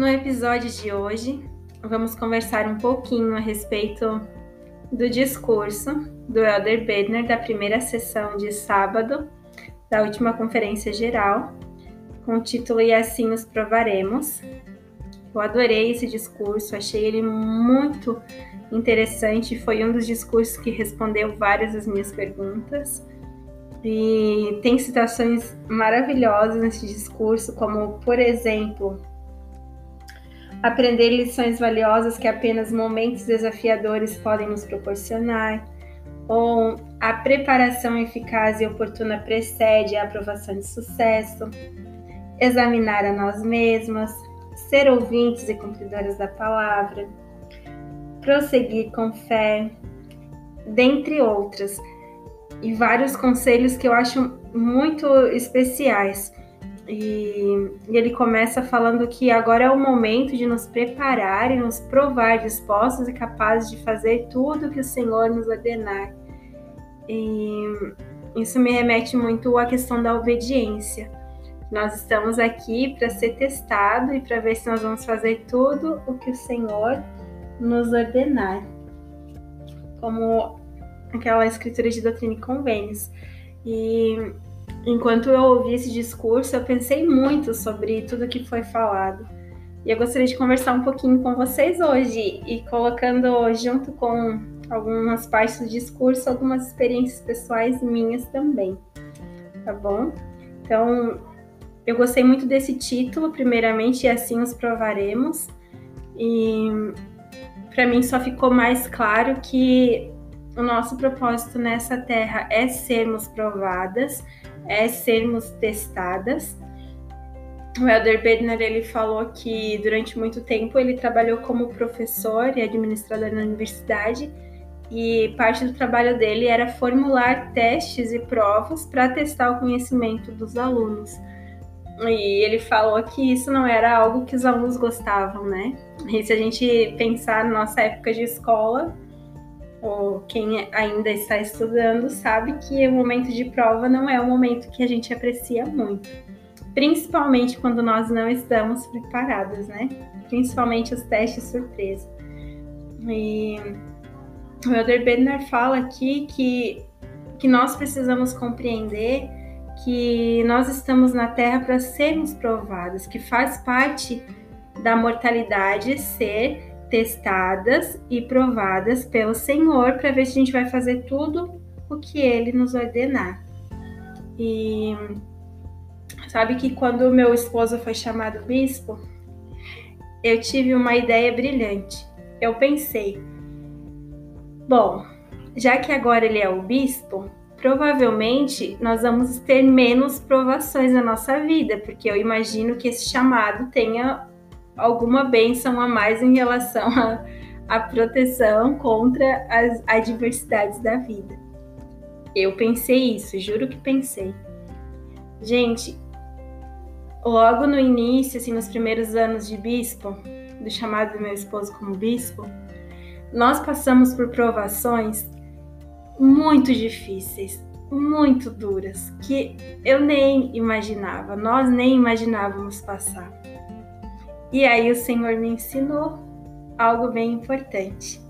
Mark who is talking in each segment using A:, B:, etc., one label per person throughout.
A: No episódio de hoje, vamos conversar um pouquinho a respeito do discurso do Elder Bedner da primeira sessão de sábado da última conferência geral, com o título E assim os provaremos. Eu adorei esse discurso, achei ele muito interessante, foi um dos discursos que respondeu várias das minhas perguntas. E tem citações maravilhosas nesse discurso, como, por exemplo, aprender lições valiosas que apenas momentos desafiadores podem nos proporcionar, ou a preparação eficaz e oportuna precede a aprovação de sucesso, examinar a nós mesmas, ser ouvintes e cumpridoras da palavra, prosseguir com fé, dentre outras, e vários conselhos que eu acho muito especiais. E, e, ele começa falando que agora é o momento de nos preparar e nos provar dispostos e capazes de fazer tudo que o Senhor nos ordenar. E isso me remete muito à questão da obediência. Nós estamos aqui para ser testado e para ver se nós vamos fazer tudo o que o Senhor nos ordenar. Como aquela escritura de doutrina e convênios. E Enquanto eu ouvi esse discurso, eu pensei muito sobre tudo que foi falado. E eu gostaria de conversar um pouquinho com vocês hoje e colocando junto com algumas partes do discurso algumas experiências pessoais minhas também. Tá bom? Então, eu gostei muito desse título, primeiramente, e assim os provaremos. E para mim só ficou mais claro que o nosso propósito nessa terra é sermos provadas é sermos testadas. O Elder Bedner ele falou que durante muito tempo ele trabalhou como professor e administrador na universidade e parte do trabalho dele era formular testes e provas para testar o conhecimento dos alunos. E ele falou que isso não era algo que os alunos gostavam, né? E se a gente pensar na nossa época de escola, ou quem ainda está estudando sabe que o momento de prova não é um momento que a gente aprecia muito, principalmente quando nós não estamos preparados, né? Principalmente os testes surpresa. E o Elder Bednar fala aqui que, que nós precisamos compreender que nós estamos na Terra para sermos provados, que faz parte da mortalidade ser testadas e provadas pelo Senhor para ver se a gente vai fazer tudo o que ele nos ordenar. E sabe que quando meu esposo foi chamado bispo, eu tive uma ideia brilhante. Eu pensei, bom, já que agora ele é o bispo, provavelmente nós vamos ter menos provações na nossa vida, porque eu imagino que esse chamado tenha alguma bênção a mais em relação à proteção contra as adversidades da vida. Eu pensei isso, juro que pensei. Gente, logo no início, assim, nos primeiros anos de bispo, do chamado do meu esposo como bispo, nós passamos por provações muito difíceis, muito duras, que eu nem imaginava, nós nem imaginávamos passar. E aí o Senhor me ensinou algo bem importante,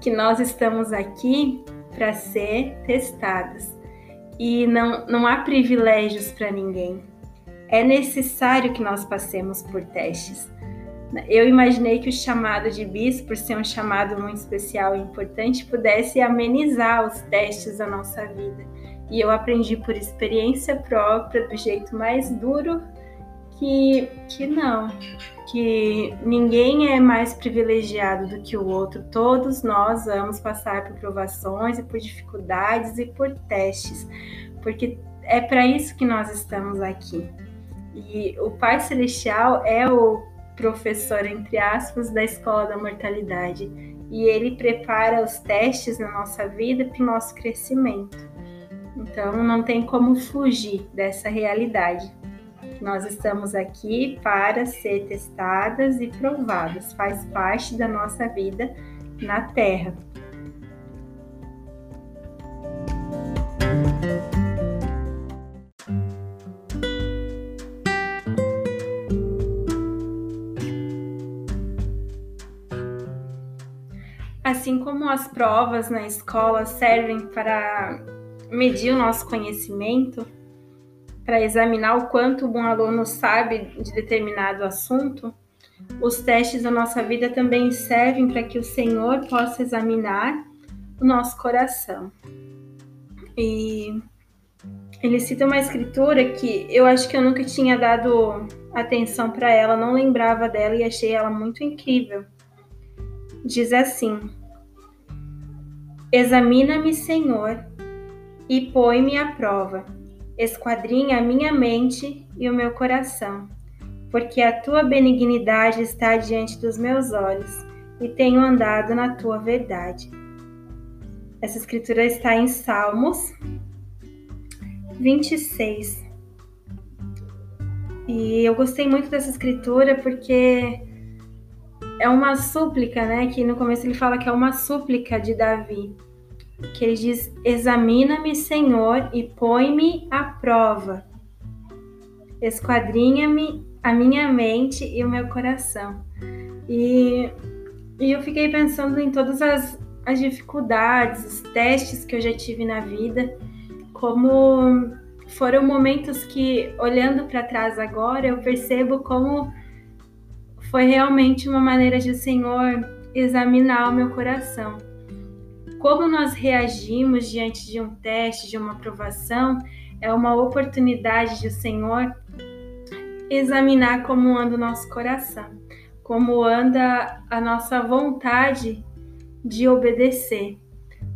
A: que nós estamos aqui para ser testados e não, não há privilégios para ninguém. É necessário que nós passemos por testes. Eu imaginei que o chamado de bis, por ser um chamado muito especial e importante, pudesse amenizar os testes da nossa vida. E eu aprendi por experiência própria, do jeito mais duro, que, que não, que ninguém é mais privilegiado do que o outro. Todos nós vamos passar por provações e por dificuldades e por testes, porque é para isso que nós estamos aqui. E o Pai Celestial é o professor, entre aspas, da escola da mortalidade. E ele prepara os testes na nossa vida para o nosso crescimento. Então não tem como fugir dessa realidade. Nós estamos aqui para ser testadas e provadas, faz parte da nossa vida na Terra. Assim como as provas na escola servem para medir o nosso conhecimento, para examinar o quanto um aluno sabe de determinado assunto, os testes da nossa vida também servem para que o Senhor possa examinar o nosso coração. E ele cita uma escritura que eu acho que eu nunca tinha dado atenção para ela, não lembrava dela e achei ela muito incrível. Diz assim: Examina-me, Senhor, e põe-me à prova. Esquadrinha a minha mente e o meu coração, porque a tua benignidade está diante dos meus olhos e tenho andado na tua verdade. Essa escritura está em Salmos 26. E eu gostei muito dessa escritura porque é uma súplica, né? Que no começo ele fala que é uma súplica de Davi. Que ele diz: Examina-me, Senhor, e põe-me à prova. Esquadrinha-me a minha mente e o meu coração. E, e eu fiquei pensando em todas as, as dificuldades, os testes que eu já tive na vida como foram momentos que, olhando para trás agora, eu percebo como foi realmente uma maneira de o Senhor examinar o meu coração. Como nós reagimos diante de um teste, de uma aprovação, é uma oportunidade de o Senhor examinar como anda o nosso coração, como anda a nossa vontade de obedecer,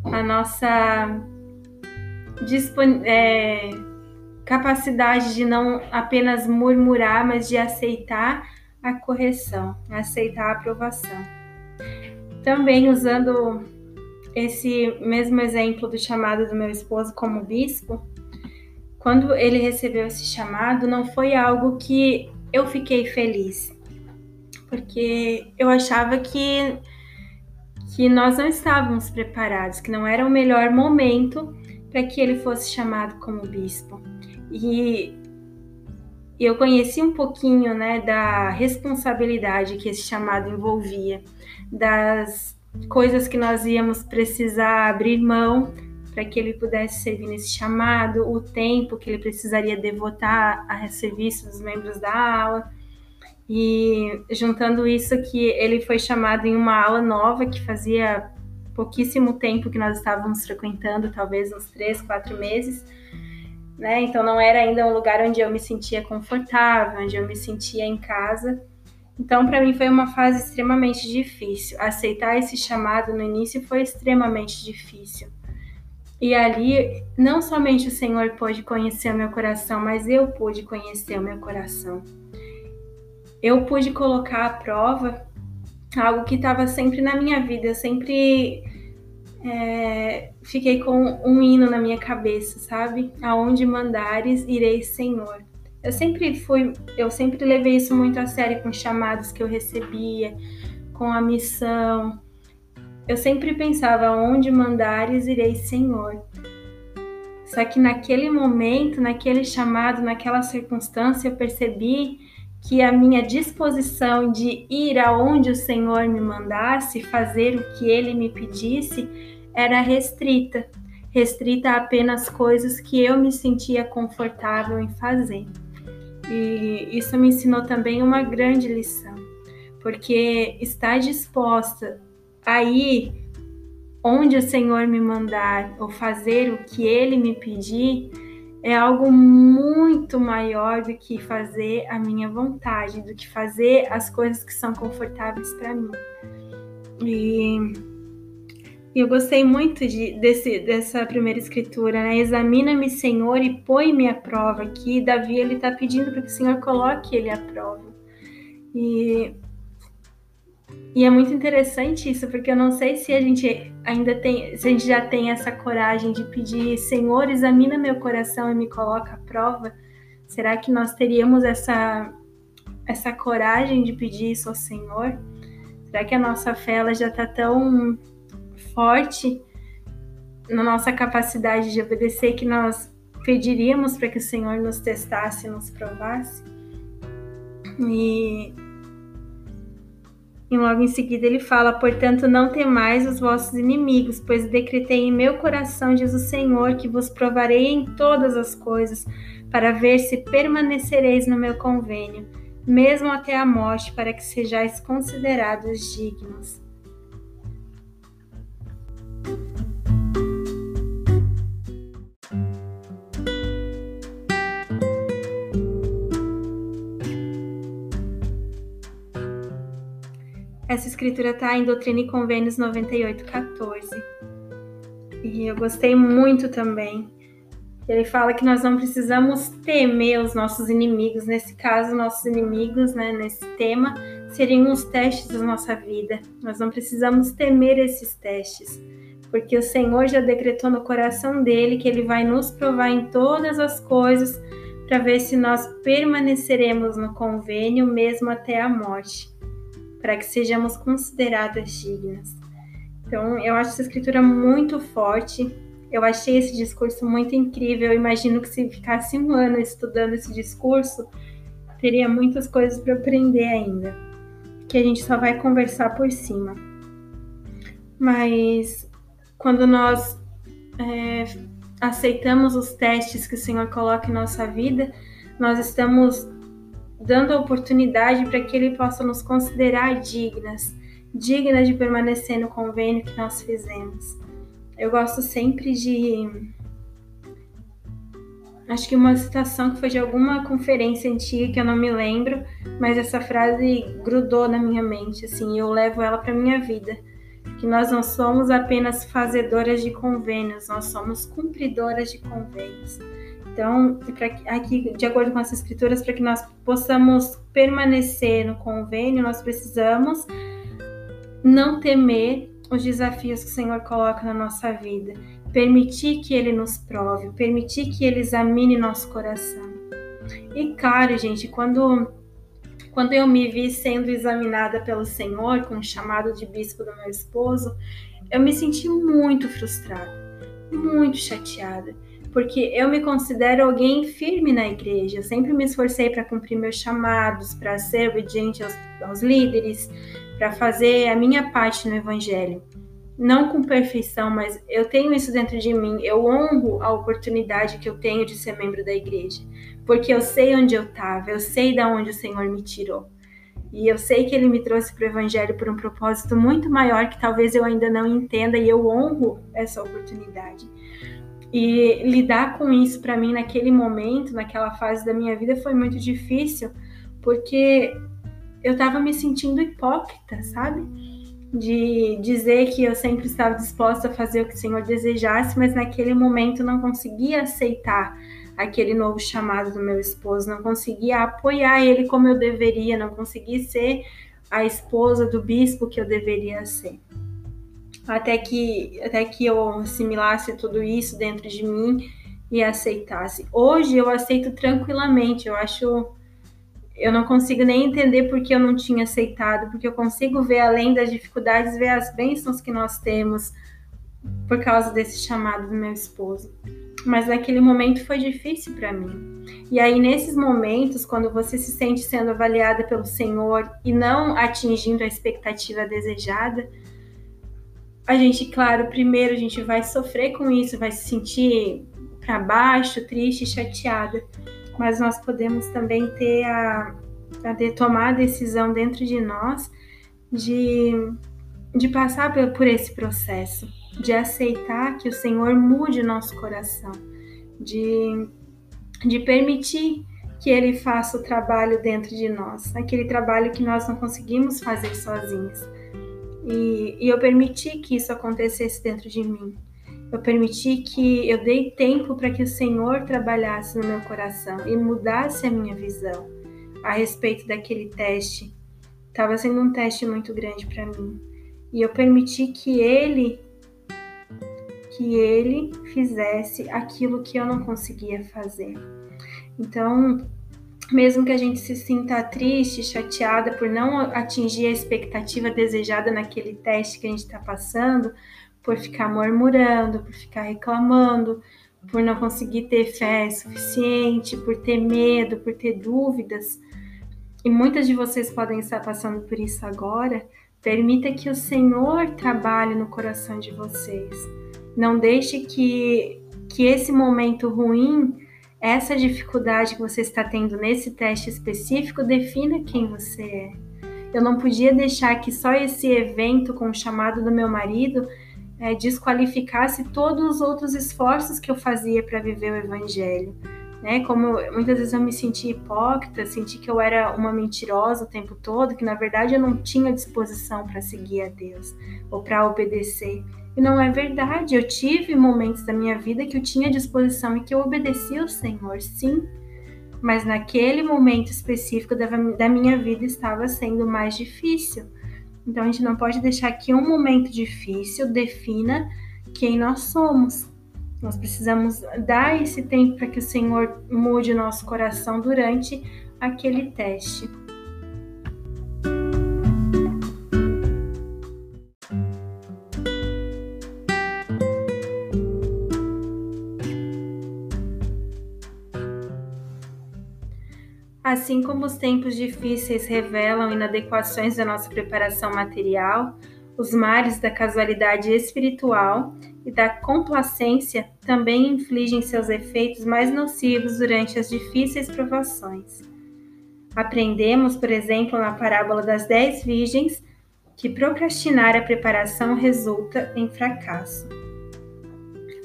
A: a nossa é, capacidade de não apenas murmurar, mas de aceitar a correção, aceitar a aprovação. Também usando esse mesmo exemplo do chamado do meu esposo como bispo, quando ele recebeu esse chamado, não foi algo que eu fiquei feliz, porque eu achava que que nós não estávamos preparados, que não era o melhor momento para que ele fosse chamado como bispo. E eu conheci um pouquinho né, da responsabilidade que esse chamado envolvia, das coisas que nós íamos precisar abrir mão para que ele pudesse servir nesse chamado, o tempo que ele precisaria devotar a serviço dos membros da aula. E juntando isso que ele foi chamado em uma aula nova que fazia pouquíssimo tempo que nós estávamos frequentando, talvez uns três, quatro meses, né? Então não era ainda um lugar onde eu me sentia confortável, onde eu me sentia em casa. Então, para mim foi uma fase extremamente difícil. Aceitar esse chamado no início foi extremamente difícil. E ali, não somente o Senhor pôde conhecer o meu coração, mas eu pude conhecer o meu coração. Eu pude colocar à prova algo que estava sempre na minha vida. Eu sempre é, fiquei com um hino na minha cabeça, sabe? Aonde mandares, irei, Senhor. Eu sempre fui, eu sempre levei isso muito a sério com os chamados que eu recebia, com a missão. Eu sempre pensava, aonde mandares, irei, Senhor. Só que naquele momento, naquele chamado, naquela circunstância, eu percebi que a minha disposição de ir aonde o Senhor me mandasse, fazer o que ele me pedisse, era restrita, restrita a apenas coisas que eu me sentia confortável em fazer. E isso me ensinou também uma grande lição, porque estar disposta a ir onde o Senhor me mandar ou fazer o que ele me pedir é algo muito maior do que fazer a minha vontade, do que fazer as coisas que são confortáveis para mim. E eu gostei muito de, desse, dessa primeira escritura, né? Examina-me, Senhor, e põe-me à prova. Aqui, Davi ele está pedindo para que o Senhor coloque ele à prova. E e é muito interessante isso, porque eu não sei se a gente ainda tem, se a gente já tem essa coragem de pedir, Senhor, examina meu coração e me coloca à prova. Será que nós teríamos essa essa coragem de pedir isso ao Senhor? Será que a nossa fé ela já está tão forte na nossa capacidade de obedecer que nós pediríamos para que o Senhor nos testasse, nos provasse? E E logo em seguida ele fala: Portanto, não temais os vossos inimigos, pois decretei em meu coração, diz o Senhor, que vos provarei em todas as coisas, para ver se permanecereis no meu convênio, mesmo até a morte, para que sejais considerados dignos. Essa escritura está em Doutrina e Convênios 9814. E eu gostei muito também. Ele fala que nós não precisamos temer os nossos inimigos. Nesse caso, nossos inimigos, né, nesse tema, seriam os testes da nossa vida. Nós não precisamos temer esses testes, porque o Senhor já decretou no coração dele que ele vai nos provar em todas as coisas para ver se nós permaneceremos no convênio mesmo até a morte para que sejamos consideradas dignas. Então, eu acho essa escritura muito forte. Eu achei esse discurso muito incrível. Eu imagino que se ficasse um ano estudando esse discurso, teria muitas coisas para aprender ainda, que a gente só vai conversar por cima. Mas quando nós é, aceitamos os testes que o Senhor coloca em nossa vida, nós estamos dando a oportunidade para que Ele possa nos considerar dignas, dignas de permanecer no convênio que nós fizemos. Eu gosto sempre de. Acho que uma citação que foi de alguma conferência antiga que eu não me lembro, mas essa frase grudou na minha mente, assim, eu levo ela para minha vida. Que nós não somos apenas fazedoras de convênios, nós somos cumpridoras de convênios. Então, aqui, de acordo com as escrituras, para que nós possamos permanecer no convênio, nós precisamos não temer os desafios que o Senhor coloca na nossa vida, permitir que Ele nos prove, permitir que Ele examine nosso coração. E claro, gente, quando quando eu me vi sendo examinada pelo Senhor com o chamado de bispo do meu esposo, eu me senti muito frustrada, muito chateada porque eu me considero alguém firme na igreja. Eu sempre me esforcei para cumprir meus chamados, para ser obediente aos, aos líderes, para fazer a minha parte no evangelho. Não com perfeição, mas eu tenho isso dentro de mim. Eu honro a oportunidade que eu tenho de ser membro da igreja, porque eu sei onde eu estava, eu sei de onde o Senhor me tirou. E eu sei que ele me trouxe para o Evangelho por um propósito muito maior que talvez eu ainda não entenda, e eu honro essa oportunidade. E lidar com isso para mim naquele momento, naquela fase da minha vida, foi muito difícil, porque eu estava me sentindo hipócrita, sabe? De dizer que eu sempre estava disposta a fazer o que o Senhor desejasse, mas naquele momento não conseguia aceitar aquele novo chamado do meu esposo, não conseguia apoiar ele como eu deveria, não conseguia ser a esposa do bispo que eu deveria ser até que, até que eu assimilasse tudo isso dentro de mim e aceitasse. Hoje eu aceito tranquilamente, eu acho. Eu não consigo nem entender porque eu não tinha aceitado, porque eu consigo ver além das dificuldades, ver as bênçãos que nós temos por causa desse chamado do meu esposo. Mas naquele momento foi difícil para mim. E aí, nesses momentos, quando você se sente sendo avaliada pelo Senhor e não atingindo a expectativa desejada, a gente, claro, primeiro a gente vai sofrer com isso, vai se sentir para baixo, triste, chateada, mas nós podemos também ter a, a de tomar a decisão dentro de nós de, de passar por, por esse processo, de aceitar que o Senhor mude nosso coração, de, de permitir que Ele faça o trabalho dentro de nós, aquele trabalho que nós não conseguimos fazer sozinhos e, e eu permiti que isso acontecesse dentro de mim. Eu permiti que eu dei tempo para que o Senhor trabalhasse no meu coração e mudasse a minha visão a respeito daquele teste. Estava sendo um teste muito grande para mim. E eu permiti que ele que ele fizesse aquilo que eu não conseguia fazer. Então, mesmo que a gente se sinta triste, chateada por não atingir a expectativa desejada naquele teste que a gente está passando, por ficar murmurando, por ficar reclamando, por não conseguir ter fé suficiente, por ter medo, por ter dúvidas, e muitas de vocês podem estar passando por isso agora, permita que o Senhor trabalhe no coração de vocês. Não deixe que, que esse momento ruim, essa dificuldade que você está tendo nesse teste específico, defina quem você é. Eu não podia deixar que só esse evento com o chamado do meu marido é, desqualificasse todos os outros esforços que eu fazia para viver o Evangelho né? Como muitas vezes eu me senti hipócrita, senti que eu era uma mentirosa o tempo todo, que na verdade eu não tinha disposição para seguir a Deus ou para obedecer. E não é verdade. Eu tive momentos da minha vida que eu tinha disposição e que eu obedeci ao Senhor, sim. Mas naquele momento específico da, da minha vida estava sendo mais difícil. Então a gente não pode deixar que um momento difícil defina quem nós somos. Nós precisamos dar esse tempo para que o Senhor mude o nosso coração durante aquele teste. Assim como os tempos difíceis revelam inadequações da nossa preparação material, os mares da casualidade espiritual e da complacência também infligem seus efeitos mais nocivos durante as difíceis provações. Aprendemos, por exemplo, na parábola das dez virgens, que procrastinar a preparação resulta em fracasso.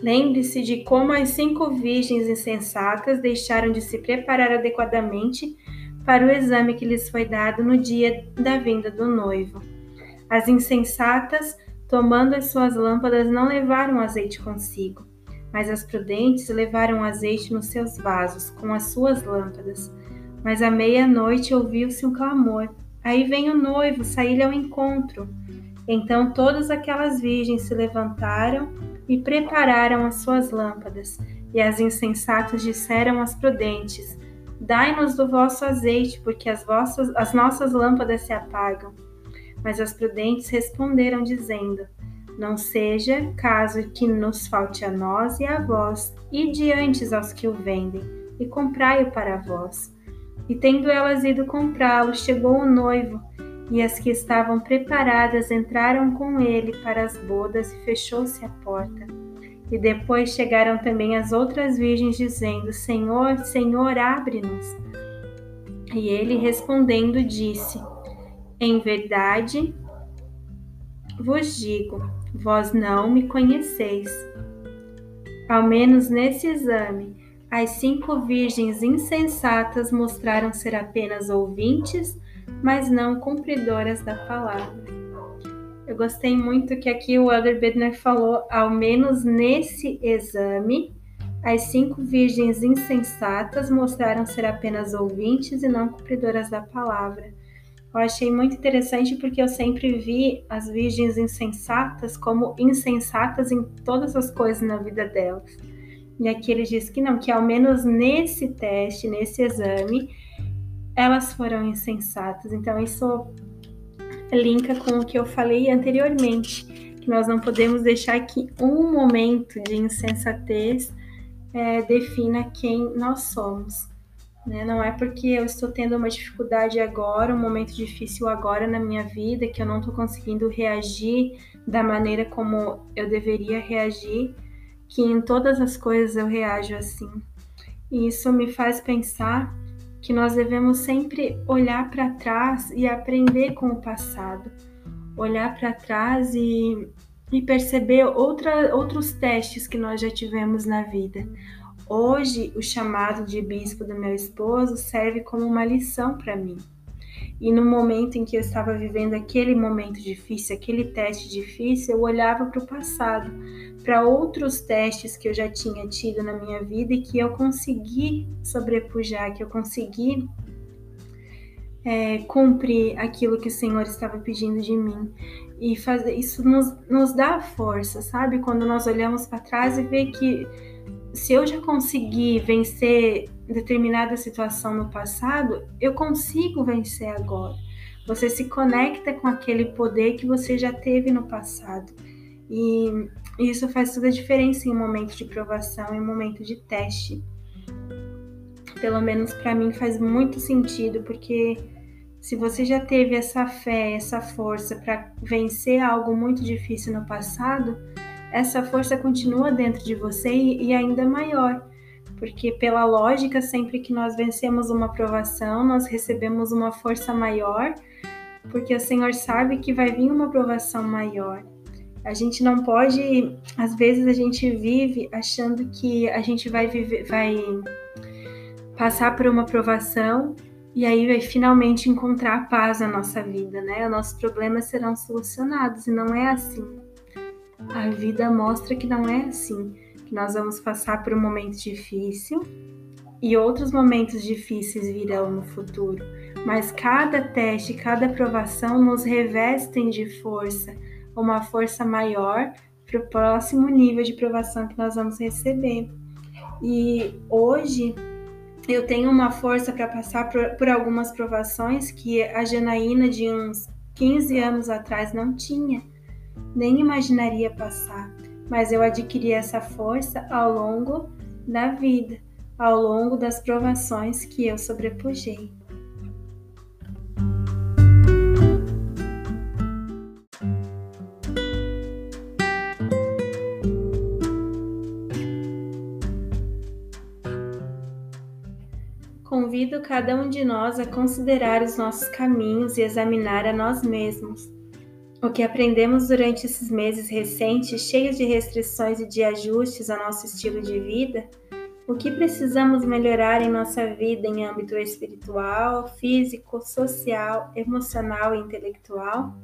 A: Lembre-se de como as cinco virgens insensatas deixaram de se preparar adequadamente para o exame que lhes foi dado no dia da vinda do noivo. As insensatas, tomando as suas lâmpadas, não levaram azeite consigo, mas as prudentes levaram azeite nos seus vasos, com as suas lâmpadas. Mas à meia-noite ouviu-se um clamor: Aí vem o noivo, saí-lhe ao encontro. Então todas aquelas virgens se levantaram e prepararam as suas lâmpadas. E as insensatas disseram às prudentes: Dai-nos do vosso azeite, porque as, vossas, as nossas lâmpadas se apagam. Mas as prudentes responderam, dizendo: Não seja caso que nos falte a nós e a vós, e diante aos que o vendem, e comprai-o para vós. E tendo elas ido comprá-lo, chegou o noivo, e as que estavam preparadas entraram com ele para as bodas, e fechou-se a porta. E depois chegaram também as outras virgens, dizendo: Senhor, Senhor, abre-nos. E ele respondendo disse: em verdade vos digo, vós não me conheceis. Ao menos nesse exame, as cinco virgens insensatas mostraram ser apenas ouvintes, mas não cumpridoras da palavra. Eu gostei muito que aqui o Elder Bedner falou, ao menos nesse exame, as cinco virgens insensatas mostraram ser apenas ouvintes e não cumpridoras da palavra. Eu achei muito interessante porque eu sempre vi as virgens insensatas como insensatas em todas as coisas na vida delas. E aqui ele diz que não, que ao menos nesse teste, nesse exame, elas foram insensatas. Então isso linka com o que eu falei anteriormente, que nós não podemos deixar que um momento de insensatez é, defina quem nós somos. Né? Não é porque eu estou tendo uma dificuldade agora, um momento difícil agora na minha vida, que eu não estou conseguindo reagir da maneira como eu deveria reagir, que em todas as coisas eu reajo assim. E isso me faz pensar que nós devemos sempre olhar para trás e aprender com o passado. Olhar para trás e, e perceber outra, outros testes que nós já tivemos na vida Hoje, o chamado de bispo do meu esposo serve como uma lição para mim. E no momento em que eu estava vivendo aquele momento difícil, aquele teste difícil, eu olhava para o passado, para outros testes que eu já tinha tido na minha vida e que eu consegui sobrepujar, que eu consegui é, cumprir aquilo que o Senhor estava pedindo de mim. E fazer isso nos, nos dá força, sabe? Quando nós olhamos para trás e vê que se eu já consegui vencer determinada situação no passado, eu consigo vencer agora. Você se conecta com aquele poder que você já teve no passado. E isso faz toda a diferença em um momento de provação, em um momento de teste. Pelo menos para mim faz muito sentido, porque Se você já teve essa fé, essa força para vencer algo muito difícil no passado, essa força continua dentro de você e ainda maior, porque pela lógica, sempre que nós vencemos uma provação, nós recebemos uma força maior, porque o Senhor sabe que vai vir uma provação maior. A gente não pode, às vezes a gente vive achando que a gente vai viver, vai passar por uma provação e aí vai finalmente encontrar a paz na nossa vida, né? Os nossos problemas serão solucionados e não é assim. A vida mostra que não é assim, que nós vamos passar por um momento difícil e outros momentos difíceis virão no futuro. Mas cada teste, cada provação nos revestem de força, uma força maior para o próximo nível de provação que nós vamos receber. E hoje eu tenho uma força para passar por, por, algumas provações que a Janaína de uns 15 anos atrás não tinha, nem imaginaria passar. Mas eu adquiri essa força ao longo da vida, ao longo das provações que eu sobrepujei. Convido cada um de nós a considerar os nossos caminhos e examinar a nós mesmos. O que aprendemos durante esses meses recentes, cheios de restrições e de ajustes ao nosso estilo de vida, o que precisamos melhorar em nossa vida em âmbito espiritual, físico, social, emocional e intelectual,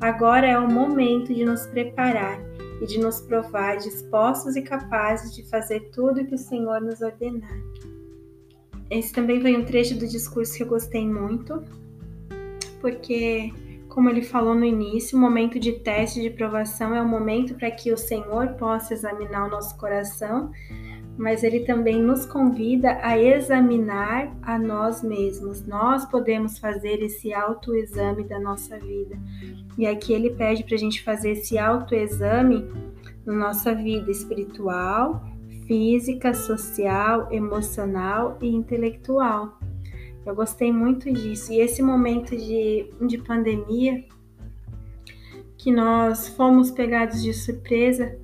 A: agora é o momento de nos preparar e de nos provar dispostos e capazes de fazer tudo o que o Senhor nos ordenar. Esse também foi um trecho do discurso que eu gostei muito, porque, como ele falou no início, o momento de teste, de provação é o momento para que o Senhor possa examinar o nosso coração, mas ele também nos convida a examinar a nós mesmos. Nós podemos fazer esse autoexame da nossa vida. E aqui ele pede para a gente fazer esse autoexame na nossa vida espiritual, física, social, emocional e intelectual. Eu gostei muito disso. E esse momento de, de pandemia, que nós fomos pegados de surpresa,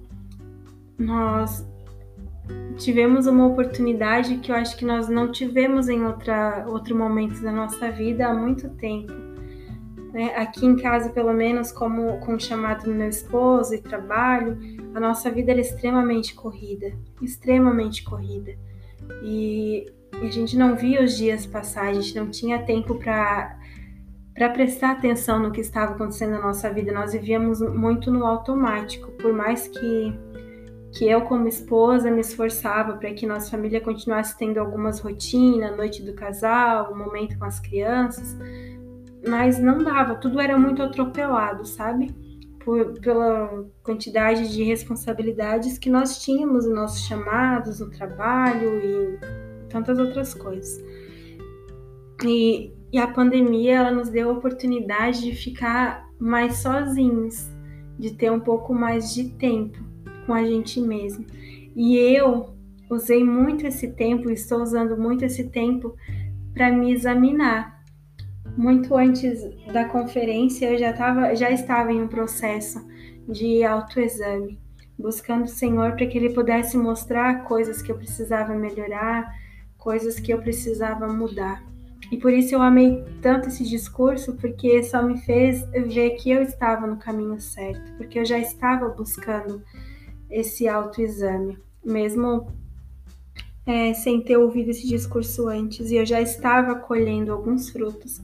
A: nós tivemos uma oportunidade que eu acho que nós não tivemos em outra, outro momento da nossa vida há muito tempo. Né? Aqui em casa, pelo menos, como com o chamado do meu esposo e trabalho, a nossa vida era extremamente corrida, extremamente corrida. E, a gente não via os dias passar, a gente não tinha tempo para para prestar atenção no que estava acontecendo na nossa vida. Nós vivíamos muito no automático, por mais que que eu como esposa me esforçava para que nossa família continuasse tendo algumas rotinas, noite do casal, um momento com as crianças, mas não dava, tudo era muito atropelado, sabe? por, pela quantidade de responsabilidades que nós tínhamos nos nossos chamados, no trabalho e tantas outras coisas. E, e a pandemia ela nos deu a oportunidade de ficar mais sozinhos, de ter um pouco mais de tempo com a gente mesmo. E eu usei muito esse tempo, estou usando muito esse tempo para me examinar, muito antes da conferência eu já, tava, já estava em um processo de autoexame, buscando o Senhor para que Ele pudesse mostrar coisas que eu precisava melhorar, coisas que eu precisava mudar. E por isso eu amei tanto esse discurso, porque só me fez ver que eu estava no caminho certo, porque eu já estava buscando esse autoexame, mesmo é, sem ter ouvido esse discurso antes, e eu já estava colhendo alguns frutos.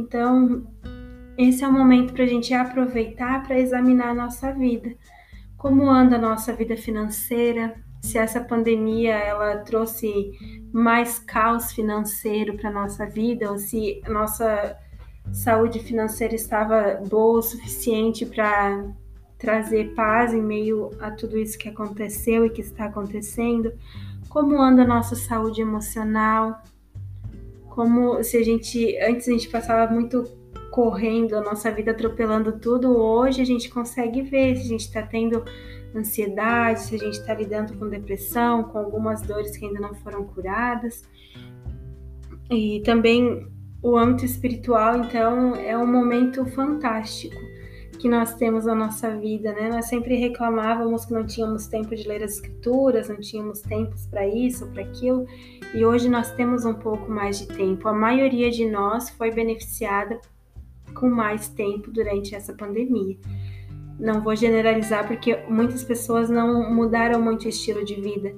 A: Então, esse é o momento para a gente aproveitar para examinar a nossa vida. Como anda a nossa vida financeira? Se essa pandemia ela trouxe mais caos financeiro para nossa vida ou se a nossa saúde financeira estava boa o suficiente para trazer paz em meio a tudo isso que aconteceu e que está acontecendo? Como anda a nossa saúde emocional? Como se a gente antes a gente passava muito correndo a nossa vida atropelando tudo, hoje a gente consegue ver se a gente está tendo ansiedade, se a gente está lidando com depressão, com algumas dores que ainda não foram curadas. E também o âmbito espiritual, então, é um momento fantástico que nós temos na nossa vida, né? Nós sempre reclamávamos que não tínhamos tempo de ler as escrituras, não tínhamos tempos para isso para aquilo, e hoje nós temos um pouco mais de tempo. A maioria de nós foi beneficiada com mais tempo durante essa pandemia. Não vou generalizar porque muitas pessoas não mudaram muito o estilo de vida,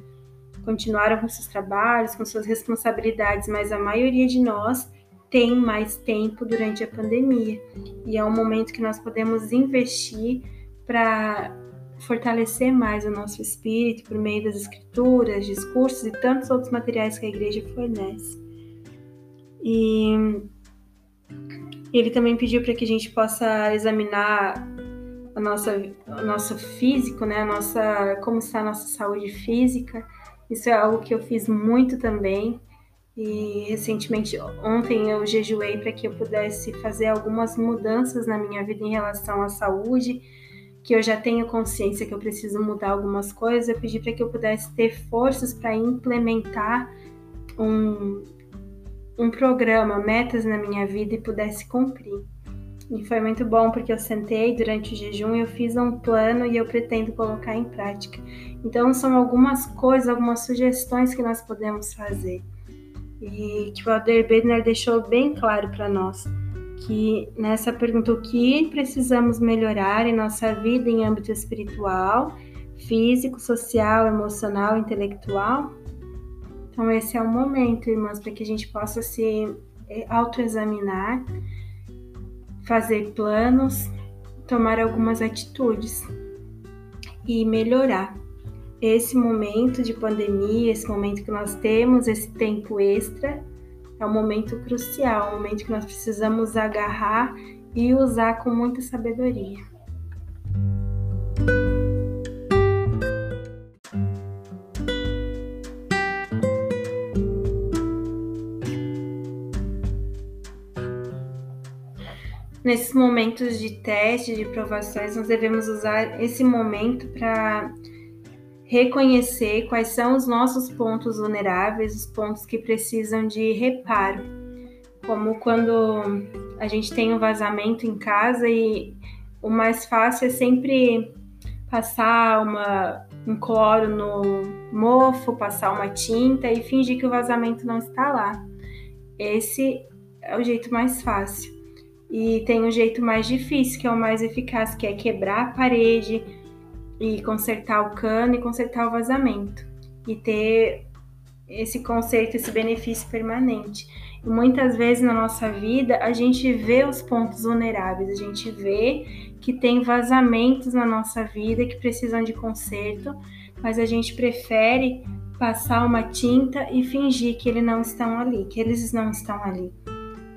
A: continuaram com seus trabalhos, com suas responsabilidades, mas a maioria de nós tem mais tempo durante a pandemia. E é um momento que nós podemos investir para fortalecer mais o nosso espírito por meio das escrituras, discursos e tantos outros materiais que a igreja fornece. E ele também pediu para que a gente possa examinar a nossa, o nosso físico, né? A nossa, como está a nossa saúde física. Isso é algo que eu fiz muito também. E recentemente, ontem eu jejuei para que eu pudesse fazer algumas mudanças na minha vida em relação à saúde, que eu já tenho consciência que eu preciso mudar algumas coisas. Eu pedi para que eu pudesse ter forças para implementar um, um programa, metas na minha vida e pudesse cumprir. E foi muito bom porque eu sentei durante o jejum, eu fiz um plano e eu pretendo colocar em prática. Então, são algumas coisas, algumas sugestões que nós podemos fazer e que o Alder Bedner deixou bem claro para nós que nessa pergunta o que precisamos melhorar em nossa vida em âmbito espiritual, físico, social, emocional, intelectual. Então esse é o momento, irmãos, para que a gente possa se é, autoexaminar, fazer planos, tomar algumas atitudes e melhorar esse momento de pandemia, esse momento que nós temos, esse tempo extra, é um momento crucial, um momento que nós precisamos agarrar e usar com muita sabedoria. Nesses momentos de teste, de provações, nós devemos usar esse momento para reconhecer quais são os nossos pontos vulneráveis, os pontos que precisam de reparo. Como quando a gente tem um vazamento em casa e o mais fácil é sempre passar uma, um cloro no mofo, passar uma tinta e fingir que o vazamento não está lá. Esse é o jeito mais fácil. E tem um jeito mais difícil, que é o mais eficaz, que é quebrar a parede, e consertar o cano e consertar o vazamento e ter esse conceito, esse benefício permanente. E muitas vezes na nossa vida a gente vê os pontos vulneráveis, a gente vê que tem vazamentos na nossa vida que precisam de conserto, mas a gente prefere passar uma tinta e fingir que eles não estão ali, que eles não estão ali.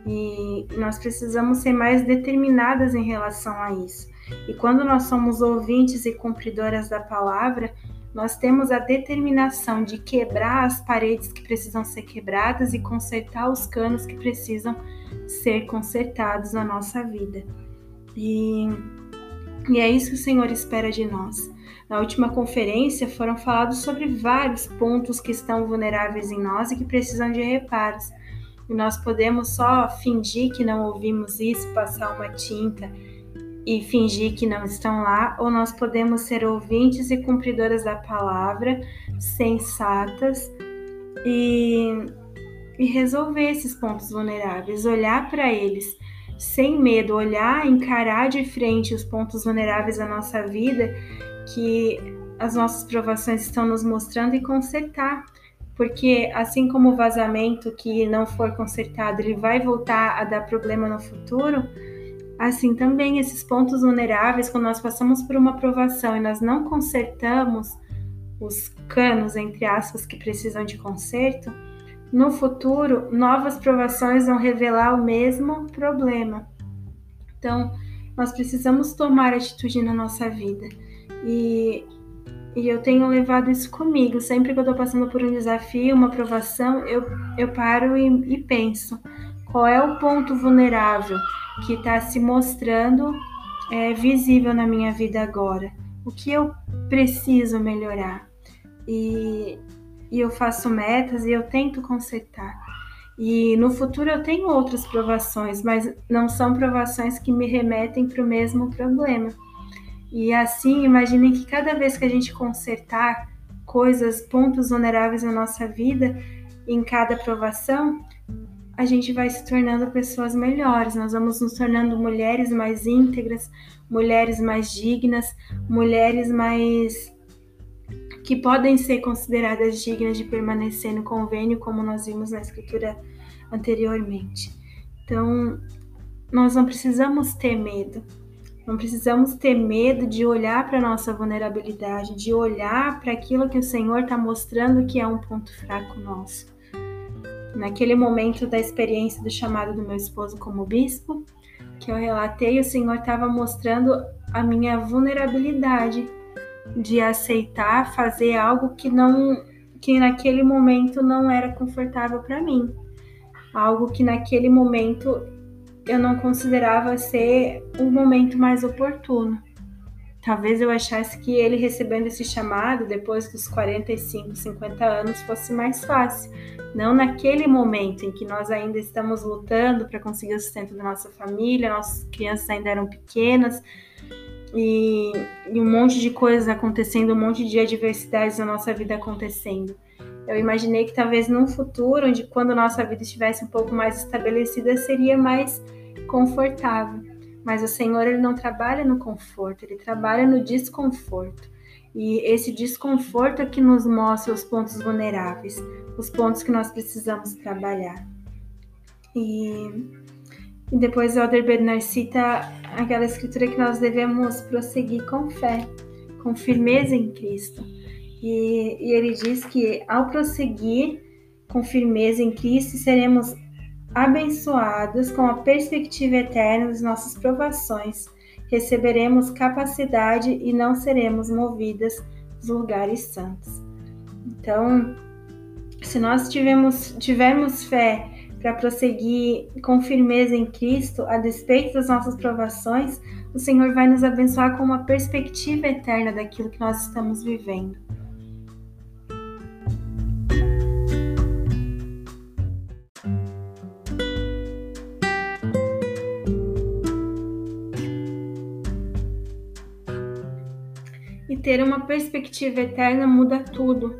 A: E nós precisamos ser mais determinadas em relação a isso. E quando nós somos ouvintes e cumpridoras da palavra, nós temos a determinação de quebrar as paredes que precisam ser quebradas e consertar os canos que precisam ser consertados na nossa vida. E, e é isso que o Senhor espera de nós. Na última conferência foram falados sobre vários pontos que estão vulneráveis em nós e que precisam de reparos. E nós podemos só fingir que não ouvimos isso, passar uma tinta e fingir que não estão lá, ou nós podemos ser ouvintes e cumpridoras da palavra, sensatas e, e resolver esses pontos vulneráveis, olhar para eles sem medo, olhar, encarar de frente os pontos vulneráveis da nossa vida que as nossas provações estão nos mostrando e consertar. Porque assim como o vazamento que não for consertado, ele vai voltar a dar problema no futuro, Assim também esses pontos vulneráveis, quando nós passamos por uma aprovação e nós não consertamos os canos, entre aspas, que precisam de conserto, no futuro novas provações vão revelar o mesmo problema. Então, nós precisamos tomar atitude na nossa vida. E, e eu tenho levado isso comigo. Sempre que eu estou passando por um desafio, uma aprovação, eu, eu paro e, e penso: qual é o ponto vulnerável? que está se mostrando é, visível na minha vida agora. O que eu preciso melhorar? E, e eu faço metas e eu tento consertar. E no futuro eu tenho outras provações, mas não são provações que me remetem para o mesmo problema. E assim, imaginem que cada vez que a gente consertar coisas, pontos vulneráveis na nossa vida, em cada provação, a gente vai se tornando pessoas melhores, nós vamos nos tornando mulheres mais íntegras, mulheres mais dignas, mulheres mais que podem ser consideradas dignas de permanecer no convênio, como nós vimos na escritura anteriormente. Então, nós não precisamos ter medo. Não precisamos ter medo de olhar para a nossa vulnerabilidade, de olhar para aquilo que o Senhor está mostrando que é um ponto fraco nosso. Naquele momento da experiência do chamado do meu esposo como bispo, que eu relatei, o Senhor estava mostrando a minha vulnerabilidade de aceitar fazer algo que não que naquele momento não era confortável para mim. Algo que naquele momento eu não considerava ser o momento mais oportuno. Talvez eu achasse que ele recebendo esse chamado depois dos 45, 50 anos fosse mais fácil. Não naquele momento em que nós ainda estamos lutando para conseguir o sustento da nossa família, nossas crianças ainda eram pequenas, e, e um monte de coisas acontecendo, um monte de adversidades na nossa vida acontecendo. Eu imaginei que talvez num futuro, onde quando nossa vida estivesse um pouco mais estabelecida, seria mais confortável. Mas o Senhor ele não trabalha no conforto, ele trabalha no desconforto. E esse desconforto é que nos mostra os pontos vulneráveis, os pontos que nós precisamos trabalhar. E, e depois o Elder Bernard cita aquela escritura que nós devemos prosseguir com fé, com firmeza em Cristo. E, e ele diz que ao prosseguir com firmeza em Cristo, seremos abençoados com a perspectiva eterna das nossas provações. Receberemos capacidade e não seremos movidas dos lugares santos. Então, se nós tivermos, tivermos fé para prosseguir com firmeza em Cristo, a despeito das nossas provações, o Senhor vai nos abençoar com uma perspectiva eterna daquilo que nós estamos vivendo. Ter uma perspectiva eterna muda tudo.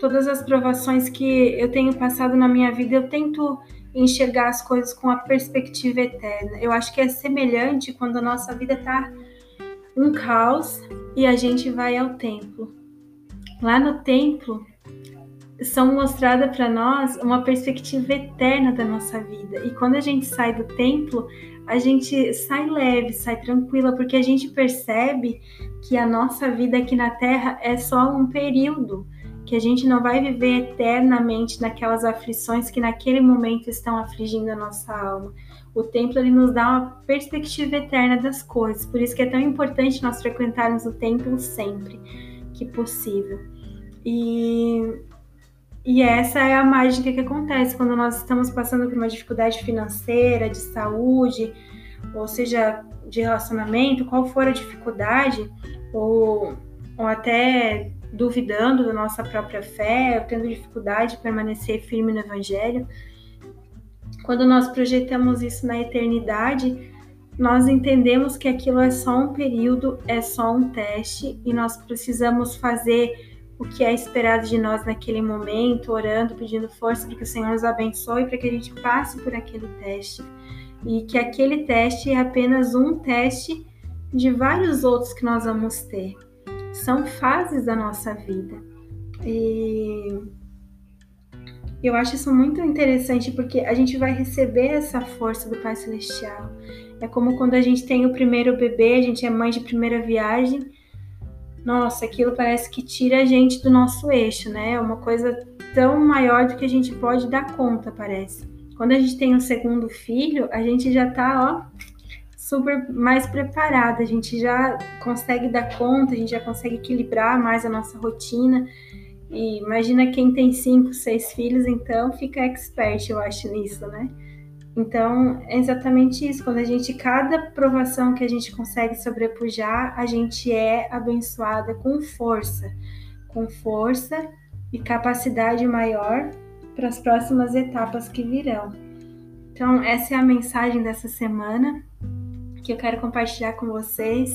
A: Todas as provações que eu tenho passado na minha vida, eu tento enxergar as coisas com a perspectiva eterna. Eu acho que é semelhante quando a nossa vida está um caos e a gente vai ao templo. Lá no templo são mostradas para nós uma perspectiva eterna da nossa vida. E quando a gente sai do templo, a gente sai leve, sai tranquila, porque a gente percebe que a nossa vida aqui na Terra é só um período que a gente não vai viver eternamente naquelas aflições que naquele momento estão afligindo a nossa alma. O templo ele nos dá uma perspectiva eterna das coisas, por isso que é tão importante nós frequentarmos o templo sempre que possível. E, e essa é a mágica que acontece quando nós estamos passando por uma dificuldade financeira, de saúde, ou seja, de relacionamento, qual for a dificuldade, ou, ou até duvidando da nossa própria fé, tendo dificuldade de permanecer firme no Evangelho. Quando nós projetamos isso na eternidade, nós entendemos que aquilo é só um período, é só um teste e nós precisamos fazer o que é esperado de nós naquele momento, orando, pedindo força para que o Senhor nos abençoe, para que a gente passe por aquele teste. E que aquele teste é apenas um teste de vários outros que nós vamos ter são fases da nossa vida. E eu acho isso muito interessante porque a gente vai receber essa força do Pai Celestial. É como quando a gente tem o primeiro bebê, a gente é mãe de primeira viagem. Nossa, aquilo parece que tira a gente do nosso eixo, né? É uma coisa tão maior do que a gente pode dar conta, parece. Quando a gente tem um segundo filho, a gente já tá, ó, super mais preparada, a gente já consegue dar conta, a gente já consegue equilibrar mais a nossa rotina. E imagina quem tem cinco, seis filhos, então fica expert, eu acho, nisso, né? Então, é exatamente isso. Quando a gente, cada provação que a gente consegue sobrepujar, a gente é abençoada com força, com força e capacidade maior para as próximas etapas que virão. Então, essa é a mensagem dessa semana que eu quero compartilhar com vocês,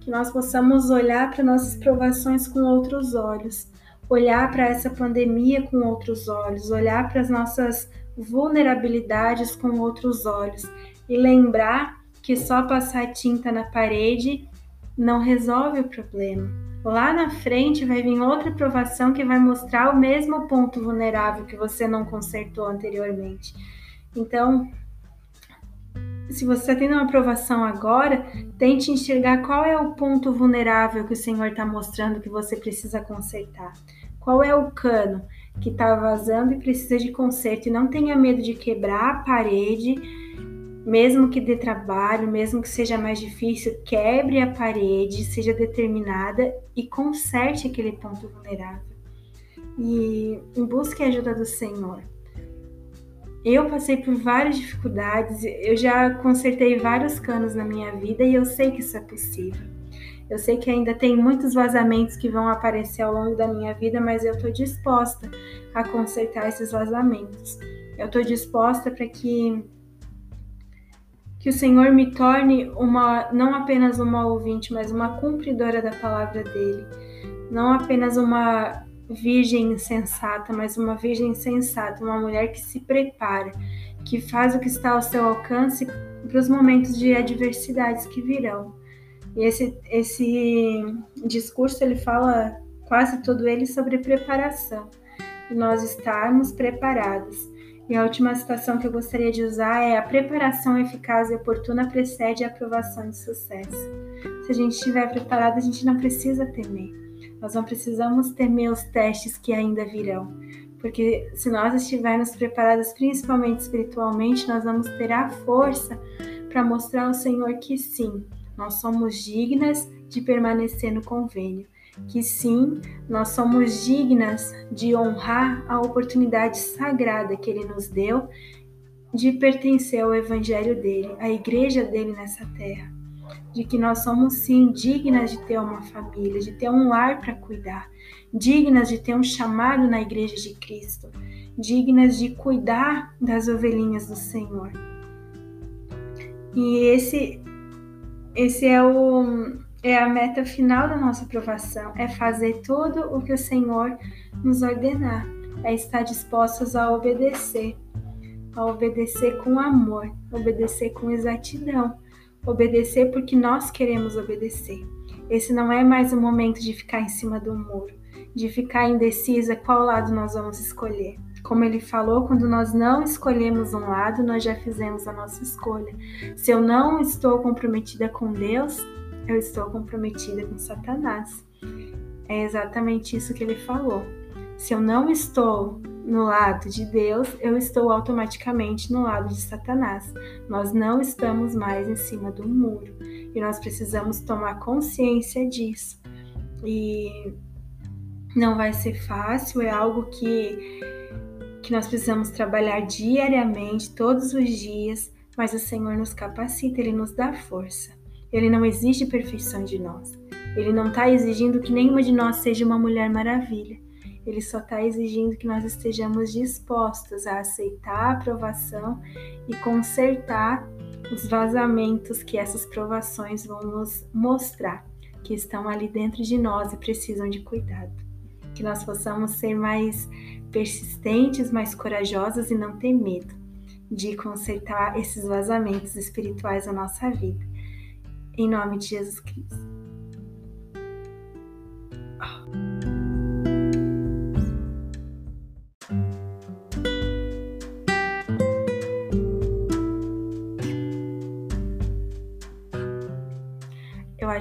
A: que nós possamos olhar para nossas provações com outros olhos, olhar para essa pandemia com outros olhos, olhar para as nossas vulnerabilidades com outros olhos e lembrar que só passar tinta na parede não resolve o problema. Lá na frente vai vir outra provação que vai mostrar o mesmo ponto vulnerável que você não consertou anteriormente. Então, se você está tendo uma aprovação agora, tente enxergar qual é o ponto vulnerável que o Senhor está mostrando que você precisa consertar. Qual é o cano que está vazando e precisa de conserto. E não tenha medo de quebrar a parede, mesmo que dê trabalho, mesmo que seja mais difícil, quebre a parede, seja determinada e conserte aquele ponto vulnerável. E busque a ajuda do Senhor. Eu passei por várias dificuldades, eu já consertei vários canos na minha vida e eu sei que isso é possível. Eu sei que ainda tem muitos vazamentos que vão aparecer ao longo da minha vida, mas eu estou disposta a consertar esses vazamentos. Eu estou disposta para que que o Senhor me torne uma não apenas uma ouvinte, mas uma cumpridora da palavra dele. Não apenas uma virgem sensata, mas uma virgem sensata, uma mulher que se prepara, que faz o que está ao seu alcance para os momentos de adversidades que virão. E esse, esse discurso ele fala quase todo ele sobre preparação, nós estarmos preparados. E a última citação que eu gostaria de usar é: a preparação eficaz e oportuna precede a aprovação de sucesso. Se a gente estiver preparado, a gente não precisa temer. Nós não precisamos temer os testes que ainda virão, porque se nós estivermos preparados, principalmente espiritualmente, nós vamos ter a força para mostrar ao Senhor que sim, nós somos dignas de permanecer no convênio, que sim, nós somos dignas de honrar a oportunidade sagrada que Ele nos deu de pertencer ao Evangelho dele, à igreja dele nessa terra. De que nós somos sim dignas de ter uma família, de ter um lar para cuidar, dignas de ter um chamado na igreja de Cristo, dignas de cuidar das ovelhinhas do Senhor. E esse esse é o é a meta final da nossa aprovação, é fazer tudo o que o Senhor nos ordenar, é estar dispostos a obedecer, a obedecer com amor, obedecer com exatidão Obedecer porque nós queremos obedecer. Esse não é mais o momento de ficar em cima do muro, de ficar indecisa qual lado nós vamos escolher. Como ele falou, quando nós não escolhemos um lado, nós já fizemos a nossa escolha. Se eu não estou comprometida com Deus, eu estou comprometida com Satanás. É exatamente isso que ele falou. Se eu não estou no lado de Deus, eu estou automaticamente no lado de Satanás. Nós não estamos mais em cima do muro e nós precisamos tomar consciência disso. E não vai ser fácil, é algo que, que nós precisamos trabalhar diariamente, todos os dias, mas o Senhor nos capacita, Ele nos dá força. Ele não exige perfeição de nós. Ele não está exigindo que nenhuma de nós seja uma mulher maravilha. Ele só está exigindo que nós estejamos dispostos a aceitar a aprovação e consertar os vazamentos que essas provações vão nos mostrar, que estão ali dentro de nós e precisam de cuidado. Que nós possamos ser mais persistentes, mais corajosas e não ter medo de consertar esses vazamentos espirituais da nossa vida. Em nome de Jesus Cristo.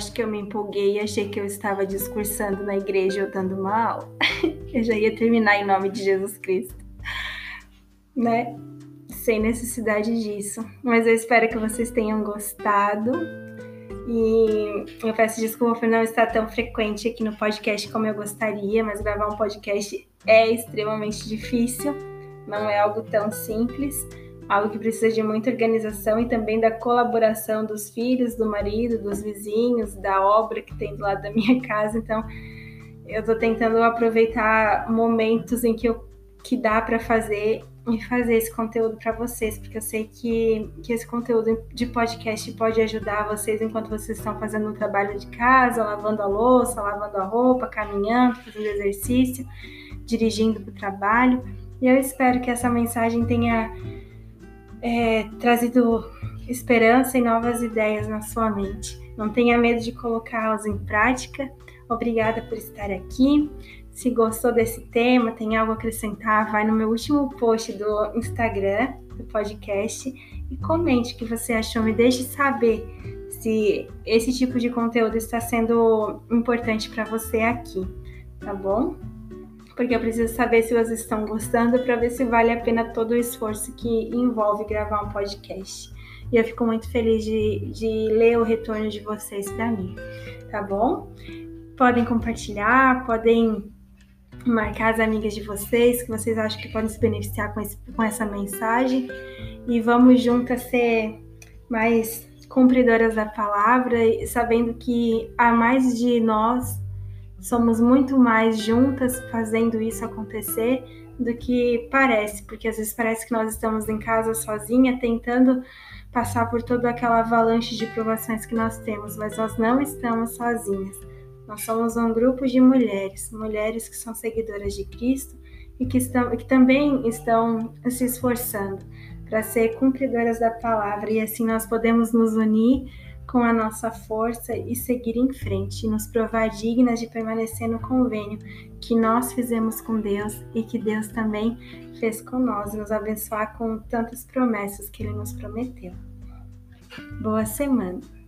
A: acho que eu me empolguei e achei que eu estava discursando na igreja ou dando uma aula. eu já ia terminar em nome de Jesus Cristo, né? Sem necessidade disso. Mas eu espero que vocês tenham gostado. E eu peço desculpa por não estar tão frequente aqui no podcast como eu gostaria, mas gravar um podcast é extremamente difícil, não é algo tão simples algo que precisa de muita organização e também da colaboração dos filhos, do marido, dos vizinhos, da obra que tem do lado da minha casa. Então, eu estou tentando aproveitar momentos em que eu que dá para fazer e fazer esse conteúdo para vocês, porque eu sei que, que esse conteúdo de podcast pode ajudar vocês enquanto vocês estão fazendo um trabalho de casa, lavando a louça, lavando a roupa, caminhando, fazendo exercício, dirigindo para o trabalho. E eu espero que essa mensagem tenha é, trazido esperança e novas ideias na sua mente. Não tenha medo de colocá-las em prática. Obrigada por estar aqui. Se gostou desse tema, tem algo a acrescentar, vai no meu último post do Instagram do podcast e comente o que você achou. Me deixe saber se esse tipo de conteúdo está sendo importante para você aqui, tá bom? Porque eu preciso saber se vocês estão gostando para ver se vale a pena todo o esforço que envolve gravar um podcast. E eu fico muito feliz de, de ler o retorno de vocês para mim, tá bom? Podem compartilhar, podem marcar as amigas de vocês, que vocês acham que podem se beneficiar com, esse, com essa mensagem. E vamos juntas ser mais cumpridoras da palavra, sabendo que há mais de nós somos muito mais juntas fazendo isso acontecer do que parece, porque às vezes parece que nós estamos em casa sozinha tentando passar por toda aquela avalanche de provações que nós temos, mas nós não estamos sozinhas. Nós somos um grupo de mulheres, mulheres que são seguidoras de Cristo e que, estão, que também estão se esforçando para ser cumpridoras da palavra, e assim nós podemos nos unir com a nossa força e seguir em frente, e nos provar dignas de permanecer no convênio que nós fizemos com Deus e que Deus também fez com nós, nos abençoar com tantas promessas que Ele nos prometeu. Boa semana!